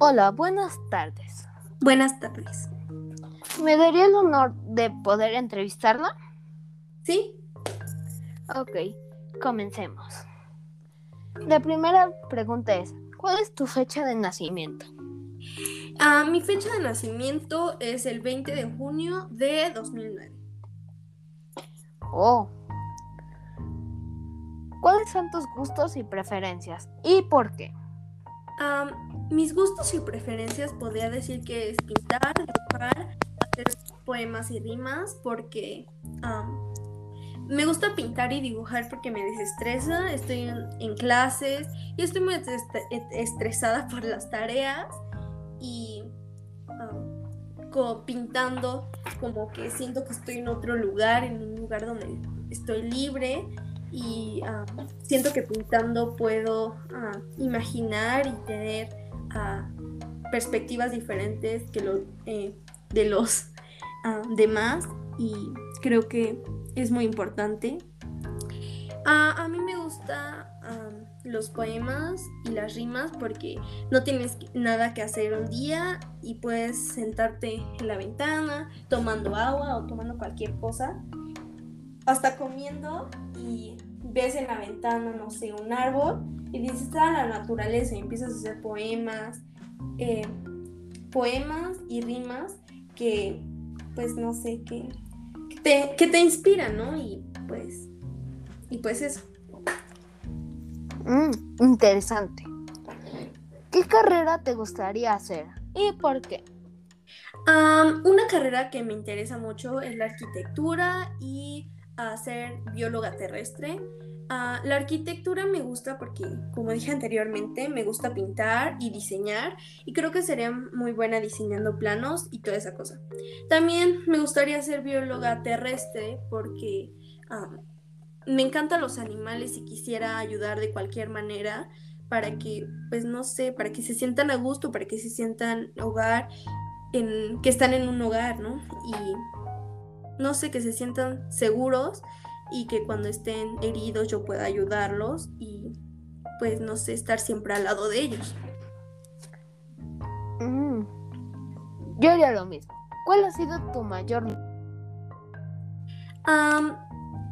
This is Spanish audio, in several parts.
Hola, buenas tardes. Buenas tardes. ¿Me daría el honor de poder entrevistarla? ¿Sí? Ok, comencemos. La primera pregunta es, ¿cuál es tu fecha de nacimiento? Ah, mi fecha de nacimiento es el 20 de junio de 2009. Oh. ¿Cuáles son tus gustos y preferencias? ¿Y por qué? Ah, mis gustos y preferencias podría decir que es pintar, dibujar, hacer poemas y rimas porque ah, me gusta pintar y dibujar porque me desestresa, estoy en, en clases y estoy muy estre- estresada por las tareas y ah, co- pintando como que siento que estoy en otro lugar, en un lugar donde estoy libre y ah, siento que pintando puedo imaginar y tener ah, perspectivas diferentes que lo, eh, de los ah, demás y creo que es muy importante. A mí me gusta los poemas y las rimas porque no tienes nada que hacer un día y puedes sentarte en la ventana tomando agua o tomando cualquier cosa, hasta comiendo y ves en la ventana, no sé, un árbol y dices, ah, la naturaleza y empiezas a hacer poemas, eh, poemas y rimas que, pues, no sé, que, que te, que te inspiran, ¿no? Y pues, y pues eso. Mm, interesante. ¿Qué carrera te gustaría hacer? ¿Y por qué? Una carrera que me interesa mucho es la arquitectura y a ser bióloga terrestre. Ah, la arquitectura me gusta porque, como dije anteriormente, me gusta pintar y diseñar y creo que sería muy buena diseñando planos y toda esa cosa. También me gustaría ser bióloga terrestre porque am, me encantan los animales y quisiera ayudar de cualquier manera para que, pues no sé, para que se sientan a gusto, para que se sientan hogar, en, que están en un hogar, ¿no? Y no sé, que se sientan seguros y que cuando estén heridos yo pueda ayudarlos y pues no sé, estar siempre al lado de ellos. Mm, yo haría lo mismo. ¿Cuál ha sido tu mayor... Am,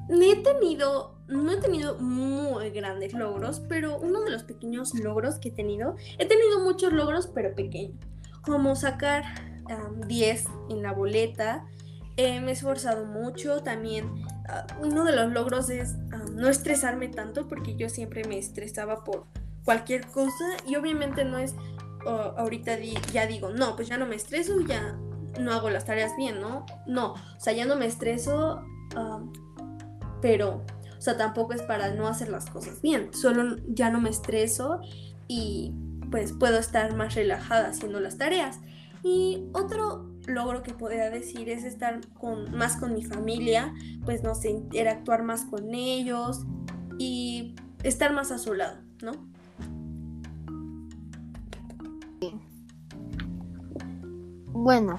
he tenido, no he tenido muy grandes logros, pero uno de los pequeños logros que he tenido, he tenido muchos logros, pero pequeños, como sacar am, 10 en la boleta. Eh, me he esforzado mucho, también ah, uno de los logros es am, no estresarme tanto, porque yo siempre me estresaba por cualquier cosa y obviamente no es, ahorita ya digo, no, pues ya no me estreso, ya no hago las tareas bien, ¿no? No, o sea, ya no me estreso, am, pero, o sea, tampoco es para no hacer las cosas bien, solo ya no me estreso y pues puedo estar más relajada haciendo las tareas. Y otro logro que podría decir es estar con, más con mi familia, pues no sé, interactuar más con ellos y estar más a su lado, ¿no? Bueno.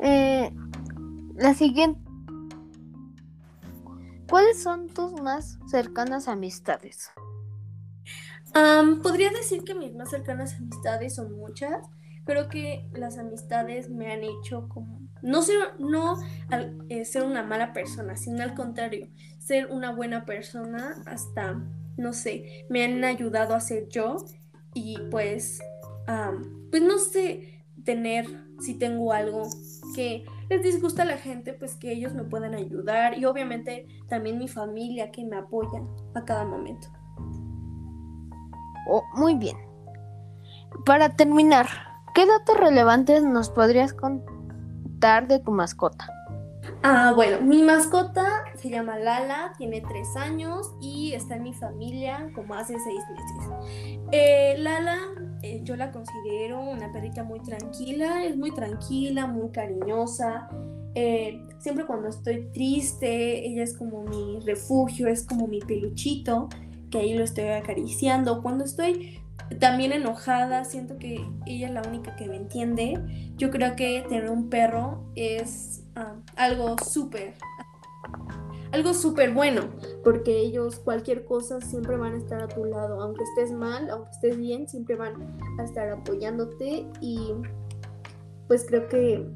Eh, la siguiente... ¿Cuáles son tus más cercanas amistades? Am, podría decir que mis más cercanas amistades son muchas. Creo que las amistades me han hecho como no ser, no eh, ser una mala persona, sino al contrario, ser una buena persona hasta, no sé, me han ayudado a ser yo y pues, pues no sé, tener, si tengo algo que les disgusta a la gente, pues que ellos me puedan ayudar y obviamente también mi familia que me apoya a cada momento. Oh, muy bien. Para terminar, ¿qué datos relevantes nos podrías contar de tu mascota? Ah, bueno, mi mascota se llama Lala, tiene tres años y está en mi familia como hace seis meses. Eh, Lala, eh, yo la considero una perrita muy tranquila, es muy tranquila, muy cariñosa. Eh, siempre cuando estoy triste, ella es como mi refugio, es como mi peluchito, que ahí lo estoy acariciando. Cuando estoy también enojada, siento que ella es la única que me entiende. Yo creo que tener un perro es ah, algo súper, algo súper bueno, porque ellos cualquier cosa siempre van a estar a tu lado, aunque estés mal, aunque estés bien, siempre van a estar apoyándote y pues creo que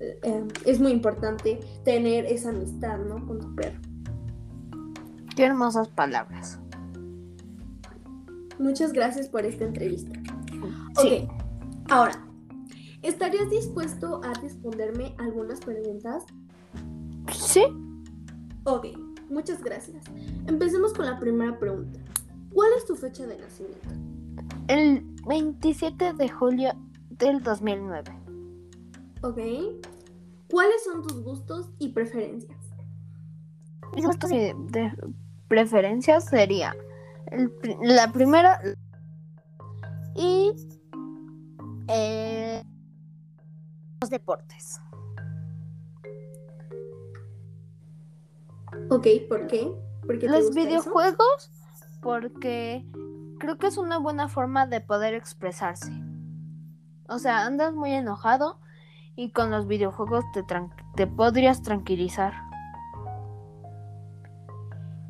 eh, es muy importante tener esa amistad, ¿no? Con tu perro. Qué hermosas palabras. Muchas gracias por esta entrevista. Sí. Ok, ahora, ¿estarías dispuesto a responderme algunas preguntas? Sí. Ok, muchas gracias. Empecemos con la primera pregunta. ¿Cuál es tu fecha de nacimiento? El 27 de julio del 2009. Ok. ¿Cuáles son tus gustos y preferencias? Mis gustos y de preferencias sería el la primera y eh, los deportes. Ok, ¿por qué? ¿Por qué te Los eso? videojuegos porque creo que es una buena forma de poder expresarse. O sea, andas muy enojado y con los videojuegos te, te podrías tranquilizar.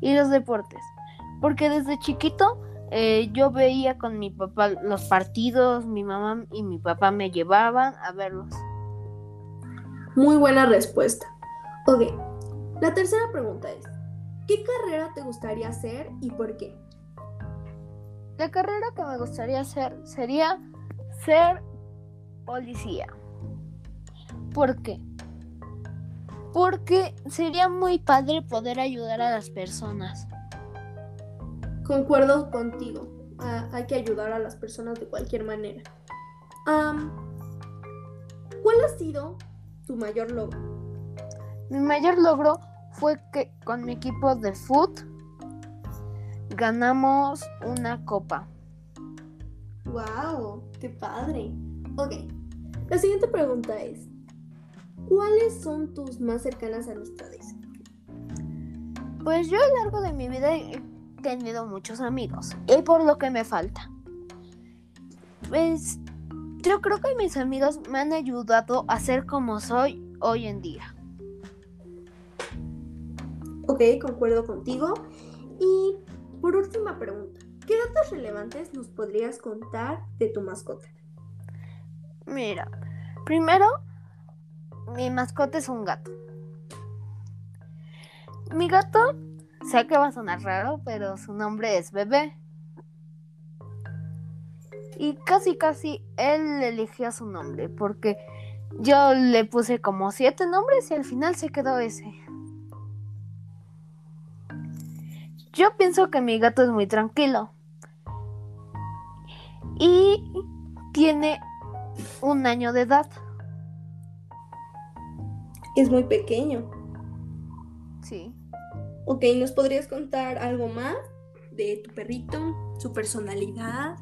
Y los deportes, porque desde chiquito eh, yo veía con mi papá los partidos, mi mamá y mi papá me llevaban a verlos. Muy buena respuesta. Ok, la tercera pregunta es, ¿qué carrera te gustaría hacer y por qué? La carrera que me gustaría hacer sería ser policía. ¿Por qué? Porque sería muy padre poder ayudar a las personas. Concuerdo contigo. Hay que ayudar a las personas de cualquier manera. ¿Cuál ha sido tu mayor logro? Mi mayor logro fue que con mi equipo de foot ganamos una copa. ¡Wow! ¡Qué padre! Ok, la siguiente pregunta es, ¿cuáles son tus más cercanas amistades? Pues yo a lo largo de mi vida he tenido muchos amigos y por lo que me falta. Pues yo creo que mis amigos me han ayudado a ser como soy hoy en día. Ok, concuerdo contigo. Y por última pregunta, ¿qué datos relevantes nos podrías contar de tu mascota? Mira, primero, mi mascota es un gato. Mi gato, sé que va a sonar raro, pero su nombre es Bebé. Y casi, casi él eligió su nombre, porque yo le puse como siete nombres y al final se quedó ese. Yo pienso que mi gato es muy tranquilo. Y tiene un año de edad. Es muy pequeño. Sí. Ok, ¿nos podrías contar algo más de tu perrito, su personalidad?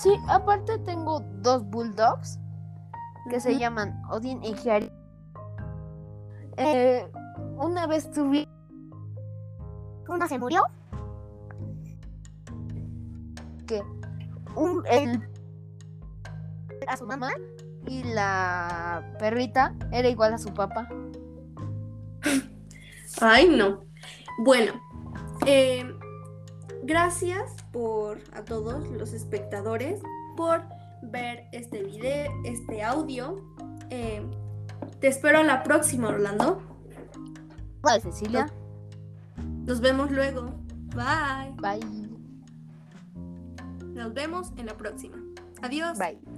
Sí, aparte tengo dos bulldogs que se llaman Odin y Hiari. Eh, una vez tuve. Uno se murió. Que un, el, a su mamá y la perrita era igual a su papá. Ay, no. Bueno, eh, gracias por a todos los espectadores por ver este video, este audio. Eh, te espero a la próxima, Orlando. Vale, Cecilia. Nos vemos luego. Bye. Bye. Nos vemos en la próxima. Adiós. Bye.